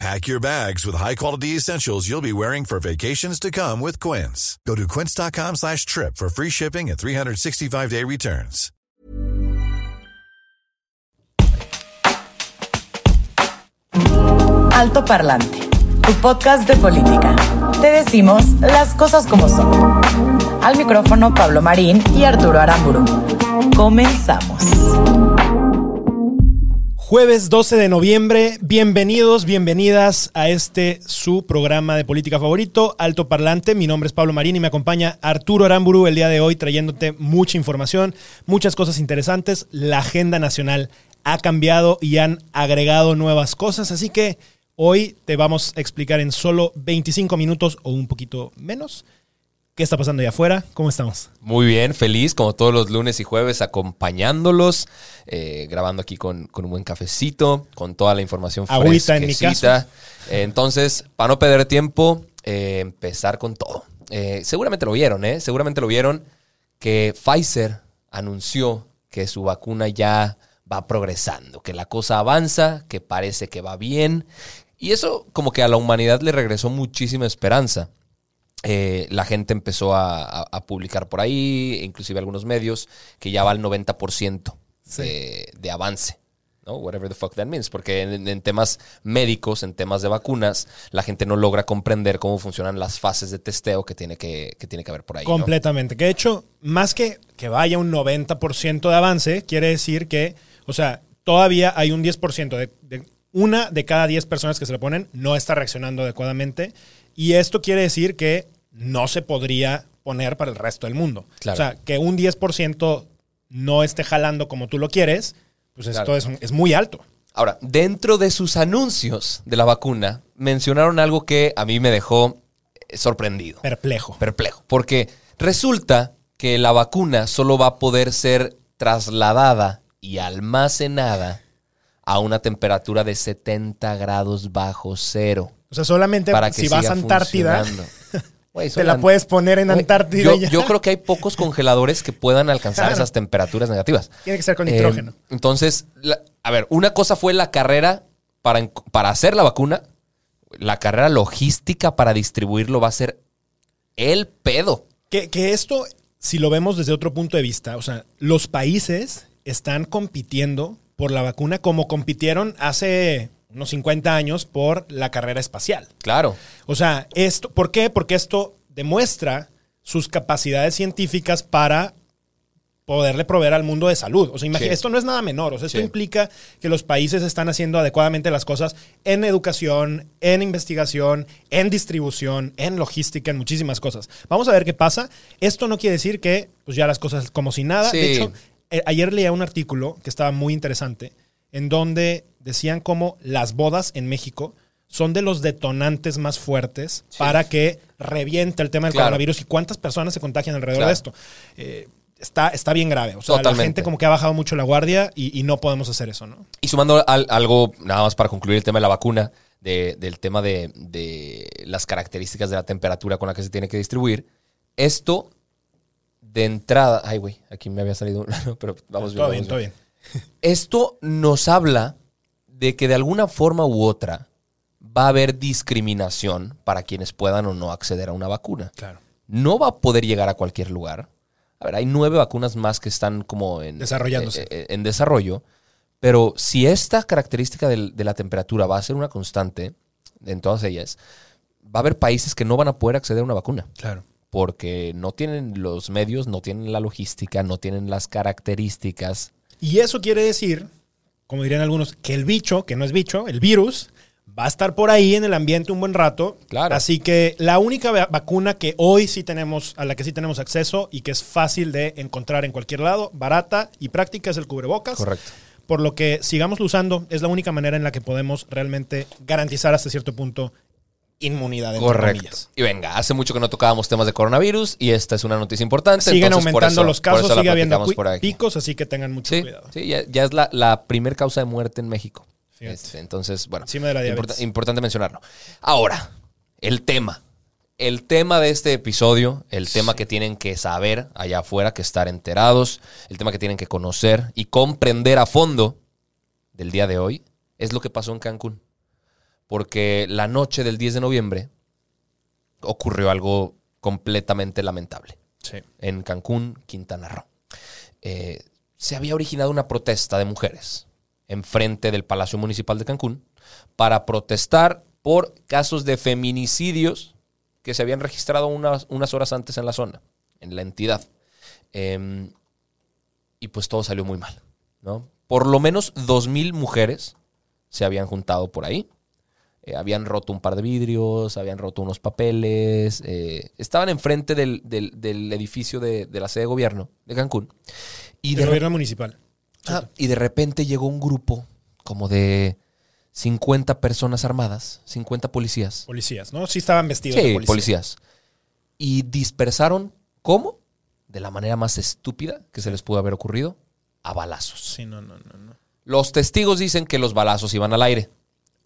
Pack your bags with high-quality essentials you'll be wearing for vacations to come with Quince. Go to quince.com slash trip for free shipping and 365-day returns. Alto Parlante, tu podcast de política. Te decimos las cosas como son. Al micrófono Pablo Marín y Arturo Aramburu. Comenzamos. Jueves 12 de noviembre, bienvenidos, bienvenidas a este su programa de política favorito, Alto Parlante. Mi nombre es Pablo Marín y me acompaña Arturo Aramburu el día de hoy trayéndote mucha información, muchas cosas interesantes. La agenda nacional ha cambiado y han agregado nuevas cosas, así que hoy te vamos a explicar en solo 25 minutos o un poquito menos ¿Qué está pasando allá afuera? ¿Cómo estamos? Muy bien, feliz como todos los lunes y jueves acompañándolos, eh, grabando aquí con, un buen cafecito, con toda la información Agüita en mi casa. entonces, para no perder tiempo, eh, empezar con todo. Eh, seguramente lo vieron, ¿eh? Seguramente lo vieron que Pfizer anunció que su vacuna ya va progresando, que la cosa avanza, que parece que va bien. Y eso como que a la humanidad le regresó muchísima esperanza. Eh, la gente empezó a, publicar por ahí, inclusive algunos medios, que ya va al 90% de, avance. ¿no? Whatever the fuck that means. Porque en, temas médicos, en temas de vacunas, la gente no logra comprender cómo funcionan las fases de testeo que tiene que, tiene que haber por ahí. Completamente. Que de hecho, más que que vaya un 90% de avance, quiere decir que, o sea, todavía hay un 10% de, de una de cada 10 personas que se le ponen no está reaccionando adecuadamente. Y esto quiere decir que no se podría poner para el resto del mundo. O sea, que un 10% no esté jalando como tú lo quieres, pues esto es, muy alto. Ahora, dentro de sus anuncios de la vacuna, mencionaron algo que a mí me dejó eh, sorprendido. Perplejo. Perplejo. Porque resulta que la vacuna solo va a poder ser trasladada y almacenada a una temperatura de 70 grados bajo cero. O sea, solamente para que si vas a Antártida, te la puedes poner en Antártida. Yo, creo que hay pocos congeladores que puedan alcanzar esas temperaturas negativas. Tiene que ser con nitrógeno. Eh, entonces, a ver, una cosa fue la carrera para, para hacer la vacuna. La carrera logística para distribuirlo va a ser el pedo. Que, que esto, si lo vemos desde otro punto de vista, o sea, los países están compitiendo por la vacuna como compitieron hace unos 50 años por la carrera espacial. Claro. O sea, esto, ¿por qué? Porque esto demuestra sus capacidades científicas para poderle proveer al mundo de salud. O sea, imagínate, esto no es nada menor. O sea, esto implica que los países están haciendo adecuadamente las cosas en educación, en investigación, en distribución, en logística, en muchísimas cosas. Vamos a ver qué pasa. Esto no quiere decir que pues ya las cosas como si nada. De hecho, eh, ayer leía un artículo que estaba muy interesante en donde decían cómo las bodas en México son de los detonantes más fuertes para que reviente el tema del coronavirus y cuántas personas se contagian alrededor de esto. Eh, está, está bien grave. O sea, la gente como que ha bajado mucho la guardia y, no podemos hacer eso, ¿no? Y sumando algo, nada más para concluir el tema de la vacuna, del tema de, de, las características de la temperatura con la que se tiene que distribuir, esto de entrada... Ay, güey, aquí me había salido... pero vamos bien. Todo bien, todo bien. Esto nos habla de que de alguna forma u otra va a haber discriminación para quienes puedan o no acceder a una vacuna. Claro. No va a poder llegar a cualquier lugar. A ver, hay nueve vacunas más que están como en, Desarrollándose. Eh, eh, en, desarrollo. Pero si esta característica de, de, la temperatura va a ser una constante en todas ellas, va a haber países que no van a poder acceder a una vacuna. Claro. Porque no tienen los medios, no tienen la logística, no tienen las características y eso quiere decir, como dirían algunos, que el bicho, que no es bicho, el virus, va a estar por ahí en el ambiente un buen rato. Claro. Así que la única vacuna que hoy sí tenemos, a la que sí tenemos acceso y que es fácil de encontrar en cualquier lado, barata y práctica, es el cubrebocas. Correcto. Por lo que sigamos usando, es la única manera en la que podemos realmente garantizar hasta cierto punto inmunidad. Correcto. comillas. Y venga, hace mucho que no tocábamos temas de coronavirus y esta es una noticia importante. Siguen entonces, aumentando eso- los casos, sigue habiendo picos, así que tengan mucho Sí, cuidado. sí, ya, ya es la, la primer causa de muerte en México. Este, entonces, bueno, diabetes. importante mencionarlo. Ahora, el tema. El tema de este episodio, el tema que tienen que saber allá afuera, que estar enterados, el tema que tienen que conocer y comprender a fondo del día de hoy, es lo que pasó en Cancún. Porque la noche del 10 de noviembre ocurrió algo completamente lamentable Sí. en Cancún, Quintana Roo. Eh, se había originado una protesta de mujeres enfrente del Palacio Municipal de Cancún para protestar por casos de feminicidios que se habían registrado unas, unas horas antes en la zona, en la entidad. Em, y pues todo salió muy mal, ¿no? Por lo menos 2.000 mujeres se habían juntado por ahí. Eh, habían roto un par de vidrios, habían roto unos papeles, eh, estaban enfrente del, del- del edificio de, de la sede de gobierno de Cancún. Y de, gobierno municipal. Ah, y de repente llegó un grupo como de 50 personas armadas, 50 policías. Policías, ¿no? Sí estaban vestidos Sí, de policía. policías. Y dispersaron, ¿cómo? De la manera más estúpida que se les pudo haber ocurrido, a balazos. Sí, no, no, no. no. Los testigos dicen que los balazos iban al aire.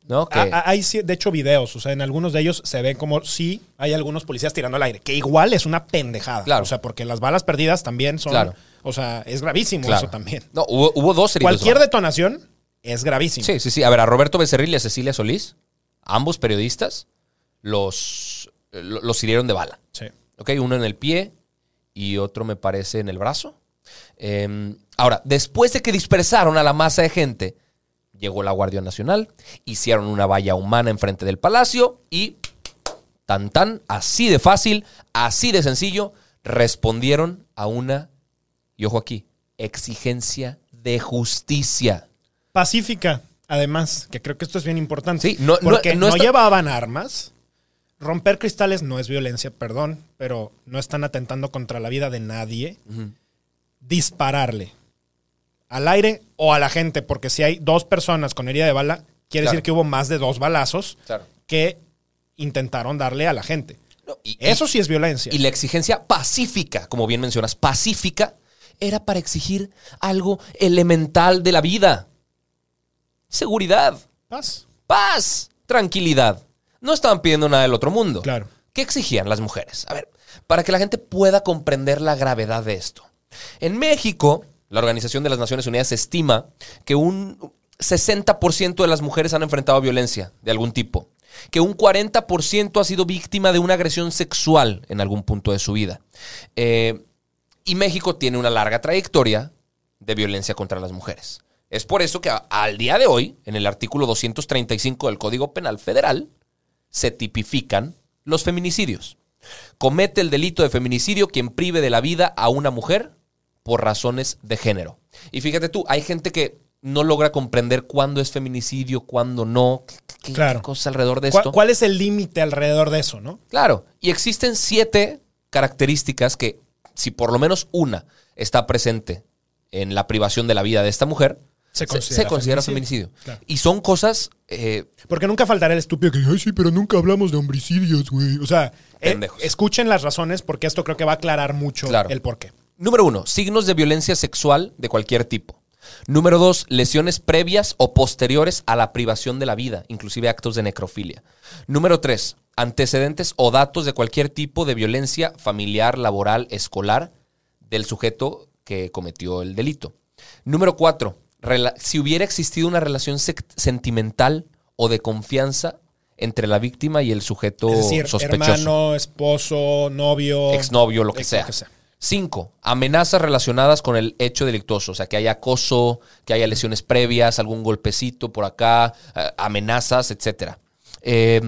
¿No? Que, Ah, ah, Hay, de hecho, videos. O sea, en algunos de ellos se ve como sí hay algunos policías tirando al aire. Que igual es una pendejada. Claro. O sea, porque las balas perdidas también son. Claro. O sea, es gravísimo claro. eso también. No, hubo, hubo dos heridos. Cualquier detonación es gravísimo. Sí, sí, sí. A ver, a Roberto Becerril y a Cecilia Solís, ambos periodistas, los, lo- los hirieron de bala. Sí. ¿Ok? Uno en el pie y otro me parece en el brazo. Eh, ahora, después de que dispersaron a la masa de gente, llegó la Guardia Nacional, hicieron una valla humana enfrente del palacio y tan tan, así de fácil, así de sencillo, respondieron a una, y ojo aquí, exigencia de justicia. Pacífica, además, que creo que esto es bien importante. Sí, no- porque no no, está- llevaban armas. Romper cristales no es violencia, perdón, pero no están atentando contra la vida de nadie. Dispararle al aire o a la gente, porque si hay dos personas con herida de bala, quiere Claro. decir que hubo más de dos balazos Claro. que intentaron darle a la gente. No, y- Eso sí es violencia. Y la exigencia pacífica, como bien mencionas, pacífica, era para exigir algo elemental de la vida. Seguridad, Paz. paz, tranquilidad. No estaban pidiendo nada del otro mundo. Claro. ¿Qué exigían las mujeres? A ver, para que la gente pueda comprender la gravedad de esto. En México, la Organización de las Naciones Unidas estima que un 60% de las mujeres han enfrentado violencia de algún tipo, que un 40% ha sido víctima de una agresión sexual en algún punto de su vida. Eh, y México tiene una larga trayectoria de violencia contra las mujeres. Es por eso que al día de hoy, en el artículo 235 del Código Penal Federal, se tipifican los feminicidios. Comete el delito de feminicidio quien prive de la vida a una mujer por razones de género. Y fíjate tú, hay gente que no logra comprender cuándo es feminicidio, cuándo no, qué, Claro. qué cosas alrededor de ¿Cuál, esto. cuál es el límite alrededor de eso, no? Claro, y existen siete características que, si por lo menos una está presente en la privación de la vida de esta mujer, Se considera se considera feminicidio. feminicidio. Claro. Y son cosas eh, Porque nunca faltará el estúpido que, ay, sí, pero nunca hablamos de homicidios, güey. O sea, eh, escuchen las razones porque esto creo que va a aclarar mucho Claro. el porqué. Número uno, signos de violencia sexual de cualquier tipo. Número dos, lesiones previas o posteriores a la privación de la vida, inclusive actos de necrofilia. Número tres, antecedentes o datos de cualquier tipo de violencia familiar, laboral, escolar del sujeto que cometió el delito. Número cuatro, si hubiera existido una relación sentimental o de confianza entre la víctima y el sujeto Es decir, sospechoso. hermano, esposo, novio. exnovio, lo que ex- sea. Cinco, amenazas relacionadas con el hecho delictuoso, o sea, que haya acoso, que haya lesiones previas, algún golpecito por acá, eh, amenazas, etcétera. Eh,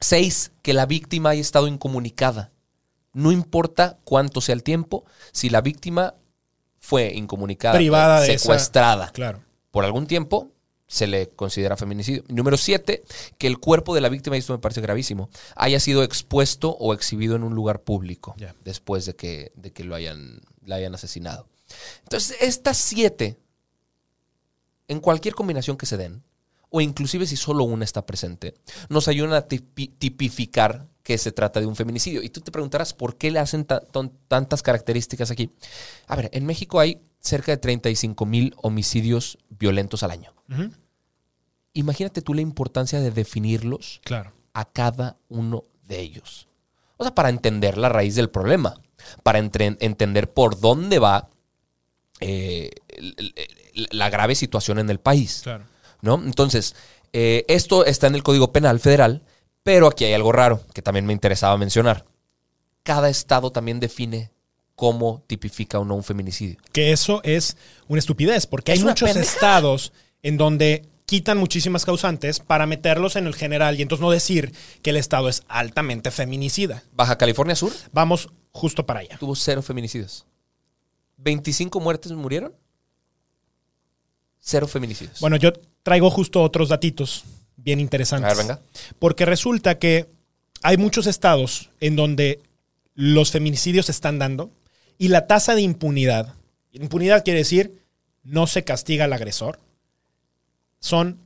seis, que la víctima haya estado incomunicada. No importa cuánto sea el tiempo, si la víctima fue incomunicada, Privada eh, de esa- secuestrada Claro. por algún tiempo, se le considera feminicidio. Número siete, que el cuerpo de la víctima, y esto me parece gravísimo, haya sido expuesto o exhibido en un lugar público después de que, de que lo hayan, la hayan asesinado. Entonces, estas siete, en cualquier combinación que se den, o inclusive si solo una está presente, nos ayudan a tipificar que se trata de un feminicidio. Y tú te preguntarás, ¿por qué le hacen tantas características aquí? A ver, en México hay cerca de 35 mil homicidios violentos al año. Imagínate tú la importancia de definirlos claro. a cada uno de ellos. O sea, para entender la raíz del problema, para entender por dónde va eh, la grave situación en el país. Claro. ¿no? Entonces, eh, esto está en el Código Penal Federal, pero aquí hay algo raro que también me interesaba mencionar. Cada estado también define cómo tipifica o no un feminicidio. Que eso es una estupidez, porque hay muchos estados en donde quitan muchísimas causantes para meterlos en el general y entonces no decir que el estado es altamente feminicida. Baja California Sur. Vamos justo para allá. Tuvo cero feminicidios. ¿25 muertes murieron? Cero feminicidios. Bueno, yo traigo justo otros datitos bien interesantes. A ver, venga. Porque resulta que hay muchos estados en donde los feminicidios se están dando y la tasa de impunidad, impunidad quiere decir no se castiga al agresor, son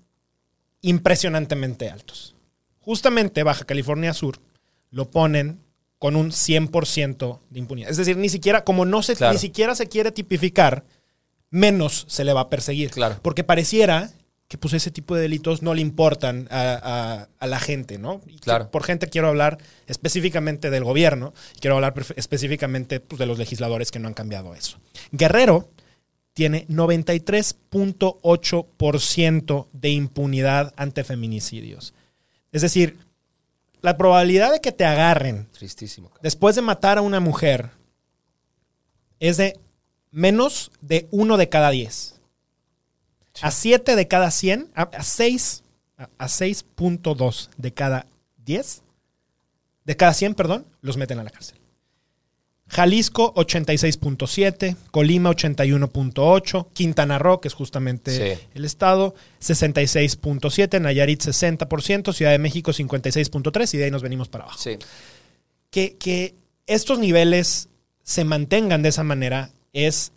impresionantemente altos. Justamente Baja California Sur lo ponen con un 100% de impunidad. Es decir, ni siquiera, como no se, ni siquiera se quiere tipificar, menos se le va a perseguir. Claro. Porque pareciera que pues ese tipo de delitos no le importan a, la gente, ¿no? claro. Por gente quiero hablar específicamente del gobierno, quiero hablar específicamente pues, de los legisladores que no han cambiado eso. Guerrero tiene 93.8% de impunidad ante feminicidios. Es decir, la probabilidad de que te agarren Tristísimo. después de matar a una mujer es de menos de uno de cada diez. A 7 de cada 100, a 6, a 6.2 de cada 10, de cada 100, perdón, los meten a la cárcel. Jalisco 86.7, Colima 81.8, Quintana Roo, que es justamente el estado, 66.7, Nayarit 60%, Ciudad de México 56.3 y de ahí nos venimos para abajo. Sí. Que, que estos niveles se mantengan de esa manera es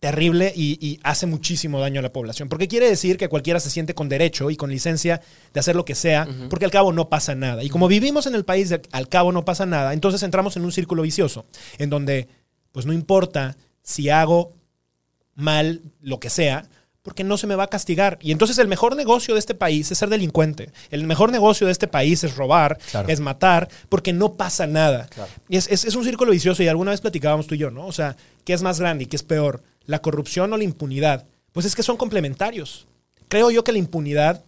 terrible y, hace muchísimo daño a la población. Porque quiere decir que cualquiera se siente con derecho y con licencia de hacer lo que sea, porque al cabo no pasa nada. Y como vivimos en el país de al cabo no pasa nada, entonces entramos en un círculo vicioso, en donde pues no importa si hago mal lo que sea, porque no se me va a castigar. Y entonces el mejor negocio de este país es ser delincuente. El mejor negocio de este país es robar, es matar, porque no pasa nada. Y es, es, un círculo vicioso y alguna vez platicábamos tú y yo, ¿no? O sea, ¿qué es más grande y qué es peor? La corrupción o la impunidad, pues es que son complementarios. Creo yo que la impunidad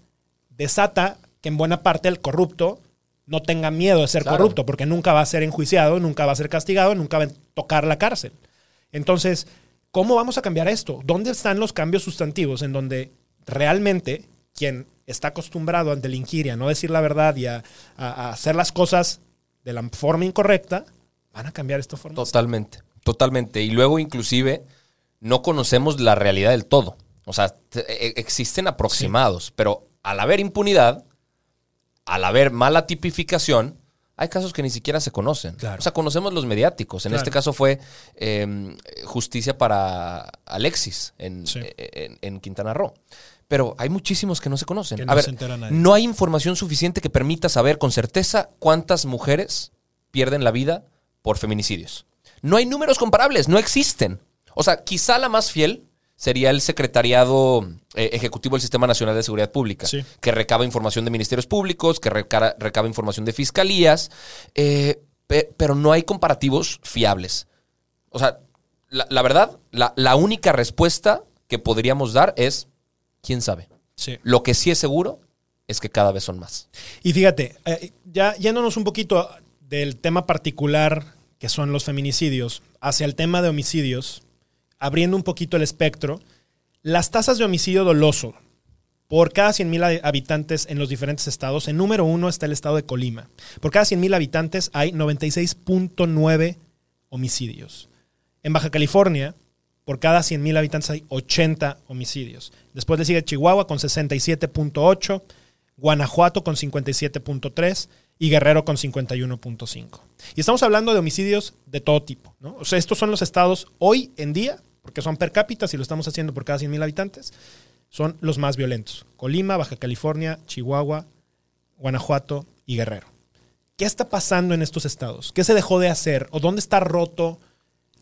desata que en buena parte el corrupto no tenga miedo de ser corrupto, porque nunca va a ser enjuiciado, nunca va a ser castigado, nunca va a tocar la cárcel. Entonces, ¿cómo vamos a cambiar esto? ¿Dónde están los cambios sustantivos en donde realmente quien está acostumbrado a delinquir y a no decir la verdad y a, a hacer las cosas de la forma incorrecta, van a cambiar esta forma? Totalmente, totalmente. Y luego inclusive no conocemos la realidad del todo. O sea, e, existen aproximados, pero al haber impunidad, al haber mala tipificación, hay casos que ni siquiera se conocen. O sea, conocemos los mediáticos. En este caso fue em, justicia para Alexis en, Quintana Roo. Pero hay muchísimos que no se conocen. no a ver, no hay información suficiente que permita saber con certeza cuántas mujeres pierden la vida por feminicidios. No hay números comparables, no existen. O sea, quizá la más fiel sería el Secretariado eh, Ejecutivo del Sistema Nacional de Seguridad Pública, que recaba información de ministerios públicos, que recaba, información de fiscalías, eh, pero no hay comparativos fiables. O sea, la, verdad, la, única respuesta que podríamos dar es, ¿quién sabe? Lo que sí es seguro es que cada vez son más. Y fíjate, eh, ya yéndonos un poquito del tema particular que son los feminicidios, hacia el tema de homicidios, abriendo un poquito el espectro, las tasas de homicidio doloso por cada 100.000 habitantes en los diferentes estados, en número uno está el estado de Colima. Por cada 100.000 habitantes hay 96.9 homicidios. En Baja California, por cada 100.000 habitantes hay 80 homicidios. Después le sigue Chihuahua con 67.8, Guanajuato con 57.3 y Guerrero con 51.5. Y estamos hablando de homicidios de todo tipo. O sea, estos son los estados hoy en día porque son per cápita, si lo estamos haciendo por cada 100.000 habitantes, son los más violentos. Colima, Baja California, Chihuahua, Guanajuato y Guerrero. ¿Qué está pasando en estos estados? ¿Qué se dejó de hacer? ¿O dónde está roto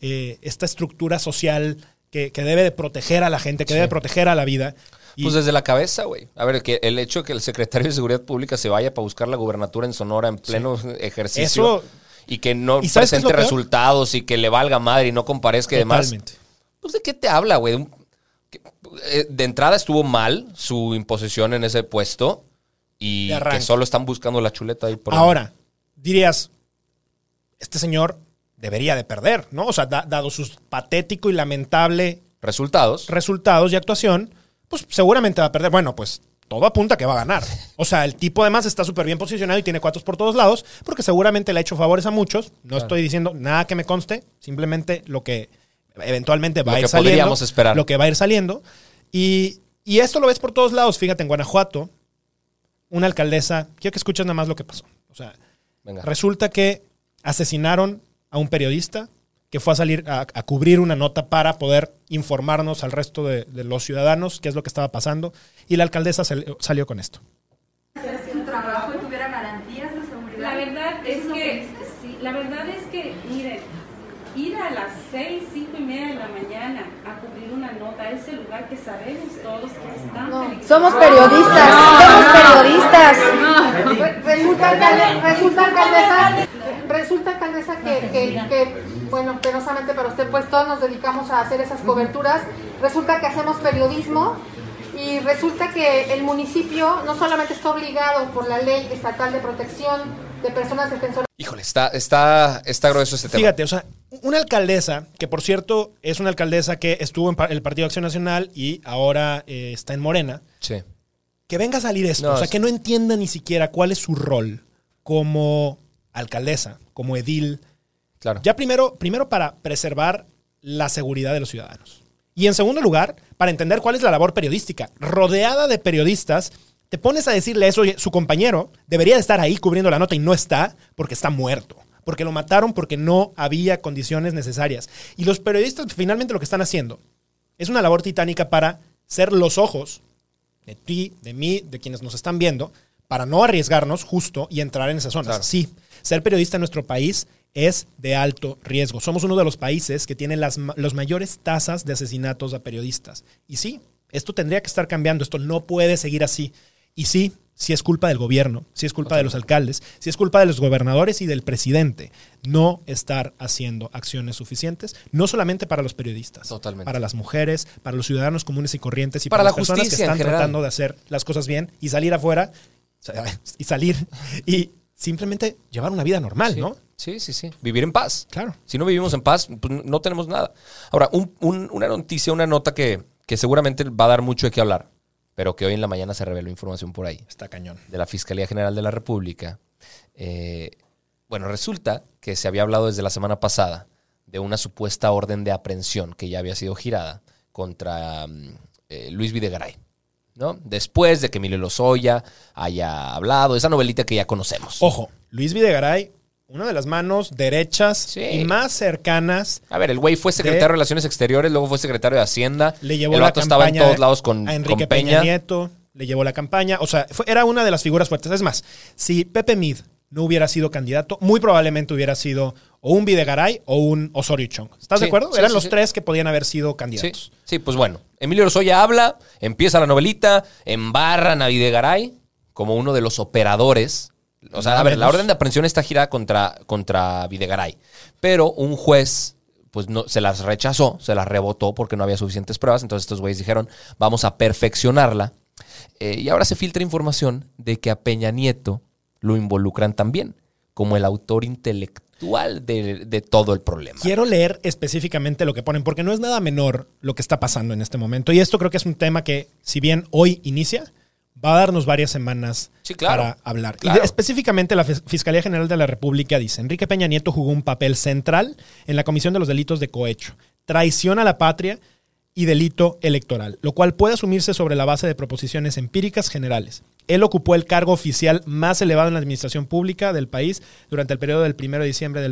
eh, esta estructura social que, que debe de proteger a la gente, que debe proteger a la vida? Y- Pues desde la cabeza, güey. A ver, que el hecho de que el secretario de Seguridad Pública se vaya para buscar la gubernatura en Sonora en pleno ejercicio Eso- y que no ¿Y sabes qué es presente resultados y que le valga madre y no comparezca y demás. Totalmente. Pues de qué te habla, güey. Eh, De entrada estuvo mal su imposición en ese puesto y que solo están buscando la chuleta ahí por Ahora, dirías, este señor debería de perder, ¿no? O sea, da- dado sus patético y lamentable resultados. resultados y actuación, pues seguramente va a perder. Bueno, pues todo apunta a que va a ganar. O sea, el tipo además está súper bien posicionado y tiene cuatros por todos lados, porque seguramente le ha hecho favores a muchos. No estoy diciendo nada que me conste, simplemente lo que eventualmente va Lo a ir que saliendo. podríamos esperar. Lo que va a ir saliendo. Y, y esto lo ves por todos lados. Fíjate, en Guanajuato, una alcaldesa, quiero que escuches nada más lo que pasó. O sea, Venga. Resulta que asesinaron a un periodista que fue a salir a, a cubrir una nota para poder informarnos al resto de, de los ciudadanos qué es lo que estaba pasando. Y la alcaldesa sal- salió con esto. su trabajo y tuviera garantías de seguridad. La verdad es que, sí, la verdad es que, miren, ir a las seis, media de la mañana a cubrir una nota a ese lugar que sabemos todos que. Somos periodistas, somos periodistas. Re- Resulta, alcalde- resulta alcaldesa, resulta alcaldesa que, que- que, bueno, penosamente para usted, pues todos nos dedicamos a hacer esas coberturas. Resulta que hacemos periodismo y resulta que el municipio no solamente está obligado por la ley estatal de protección de personas defensoras Híjole, está, está, está grueso este tema. Fíjate, o sea, una alcaldesa, que por cierto es una alcaldesa que estuvo en el Partido Acción Nacional y ahora eh, está en Morena, Sí. que venga a salir esto, No, o sea, que no entienda ni siquiera cuál es su rol como alcaldesa, como edil, Claro. Ya primero, primero para preservar la seguridad de los ciudadanos. Y en segundo lugar, para entender cuál es la labor periodística. Rodeada de periodistas, te pones a decirle eso, su compañero debería de estar ahí cubriendo la nota y no está porque está muerto. Porque lo mataron porque no había condiciones necesarias. Y los periodistas finalmente lo que están haciendo es una labor titánica para ser los ojos de ti, de mí, de quienes nos están viendo, para no arriesgarnos justo y entrar en esas zonas. Claro. Sí, ser periodista en nuestro país es de alto riesgo. Somos uno de los países que tiene las los mayores tasas de asesinatos a periodistas. Y sí, esto tendría que estar cambiando, esto no puede seguir así. Y sí, sí es culpa del gobierno, sí es culpa de los alcaldes, sí es culpa de los gobernadores y del presidente no estar haciendo acciones suficientes, no solamente para los periodistas, Totalmente. para las mujeres, para los ciudadanos comunes y corrientes y Para para, la las personas que están tratando de hacer las cosas bien y salir afuera y salir y simplemente llevar una vida normal, Sí. ¿no? Sí, sí, sí. Vivir en paz. Claro. Si no vivimos en paz, pues no tenemos nada. Ahora, un- un- una noticia, una nota que, que seguramente va a dar mucho de qué hablar, pero que hoy en la mañana se reveló información por ahí, Está cañón. de la Fiscalía General de la República. Eh, bueno, resulta que se había hablado desde la semana pasada de una supuesta orden de aprehensión que ya había sido girada contra mm, eh, Luis Videgaray. ¿no? Después de que Emilio Lozoya haya hablado, esa novelita que ya conocemos. Ojo, Luis Videgaray, una de las manos derechas Sí. y más cercanas A ver, el güey fue secretario de, De- Relaciones Exteriores, luego fue secretario de Hacienda. le llevó el la vato estaba en campaña todos lados con, a Enrique con Peña. Nieto, le llevó la campaña, o sea, fue- era una de las figuras fuertes. Es más, si Pepe Mid no hubiera sido candidato, muy probablemente hubiera sido o un Videgaray o un Osorio Chong. ¿Estás Sí, de acuerdo? sí, Eran los tres que podían haber sido candidatos. sí, pues bueno. Emilio Lozoya habla, empieza la novelita, embarran a Videgaray como uno de los operadores. O sea, a ver, la orden de aprehensión está girada contra, contra Videgaray. Pero un juez pues no, se las rechazó, se las rebotó porque no había suficientes pruebas. Entonces estos güeyes dijeron, vamos a perfeccionarla. Eh, y ahora se filtra información de que a Peña Nieto lo involucran también como el autor intelectual de, de todo el problema. Quiero leer específicamente lo que ponen, porque no es nada menor lo que está pasando en este momento. Y esto creo que es un tema que, si bien hoy inicia, va a darnos varias semanas Sí, claro. para hablar. Y de- específicamente la Fis- Fiscalía General de la República dice, Enrique Peña Nieto jugó un papel central en la comisión de los delitos de cohecho, traición a la patria y delito electoral, lo cual puede asumirse sobre la base de proposiciones empíricas generales. Él ocupó el cargo oficial más elevado en la administración pública del país durante el periodo del 1 de diciembre del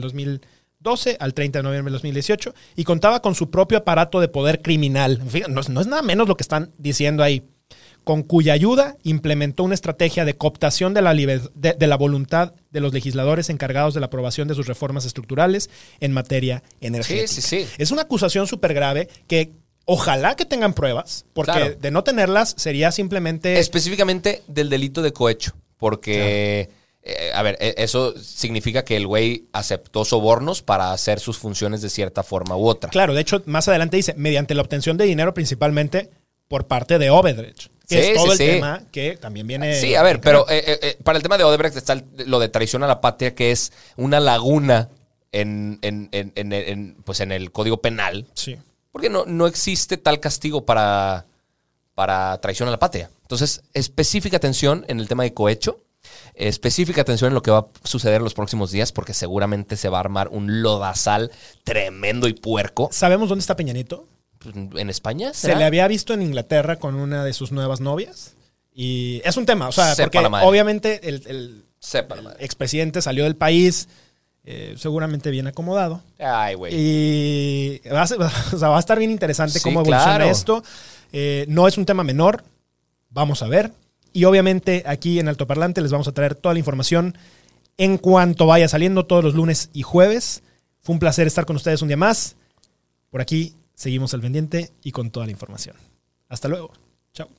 12 al 30 de noviembre de 2018 y contaba con su propio aparato de poder criminal. no, no es nada menos lo que están diciendo ahí con cuya ayuda implementó una estrategia de cooptación de la, de, la, voluntad de los legisladores encargados de la aprobación de sus reformas estructurales en materia energética. Sí, sí, sí. Es una acusación súper grave que ojalá que tengan pruebas, porque de no tenerlas sería simplemente... Específicamente del delito de cohecho, porque... Eh, a ver, e, eso significa que el güey aceptó sobornos para hacer sus funciones de cierta forma u otra. Claro, de hecho, más adelante dice, mediante la obtención de dinero principalmente por parte de Obedrech. Que es todo el tema que también viene. Sí, a ver, pero eh, eh, eh, para el tema de Odebrecht está lo de traición a la patria, que es una laguna en, pues en el código penal. Sí. Porque no, no existe tal castigo para, para traición a la patria. Entonces, específica atención en el tema de cohecho. Específica atención en lo que va a suceder en los próximos días, porque seguramente se va a armar un lodazal tremendo y puerco. ¿Sabemos dónde está Peñanito? En España. Se le había visto en Inglaterra con una de sus nuevas novias. Y es un tema, o sea, porque obviamente el, el, expresidente salió del país eh, seguramente bien acomodado. Ay, güey. Y va a, estar bien interesante cómo evoluciona esto. Eh, no es un tema menor, vamos a ver. Y obviamente aquí en Altoparlante les vamos a traer toda la información en cuanto vaya saliendo todos los lunes y jueves. Fue un placer estar con ustedes un día más. Por aquí Seguimos al pendiente y con toda la información. Hasta luego. Chao.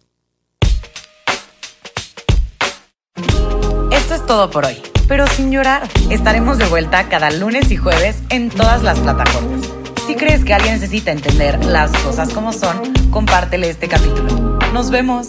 Esto es todo por hoy, pero sin llorar. Estaremos de vuelta cada lunes y jueves en todas las plataformas. Si crees que alguien necesita entender las cosas como son, compártele este capítulo. Nos vemos.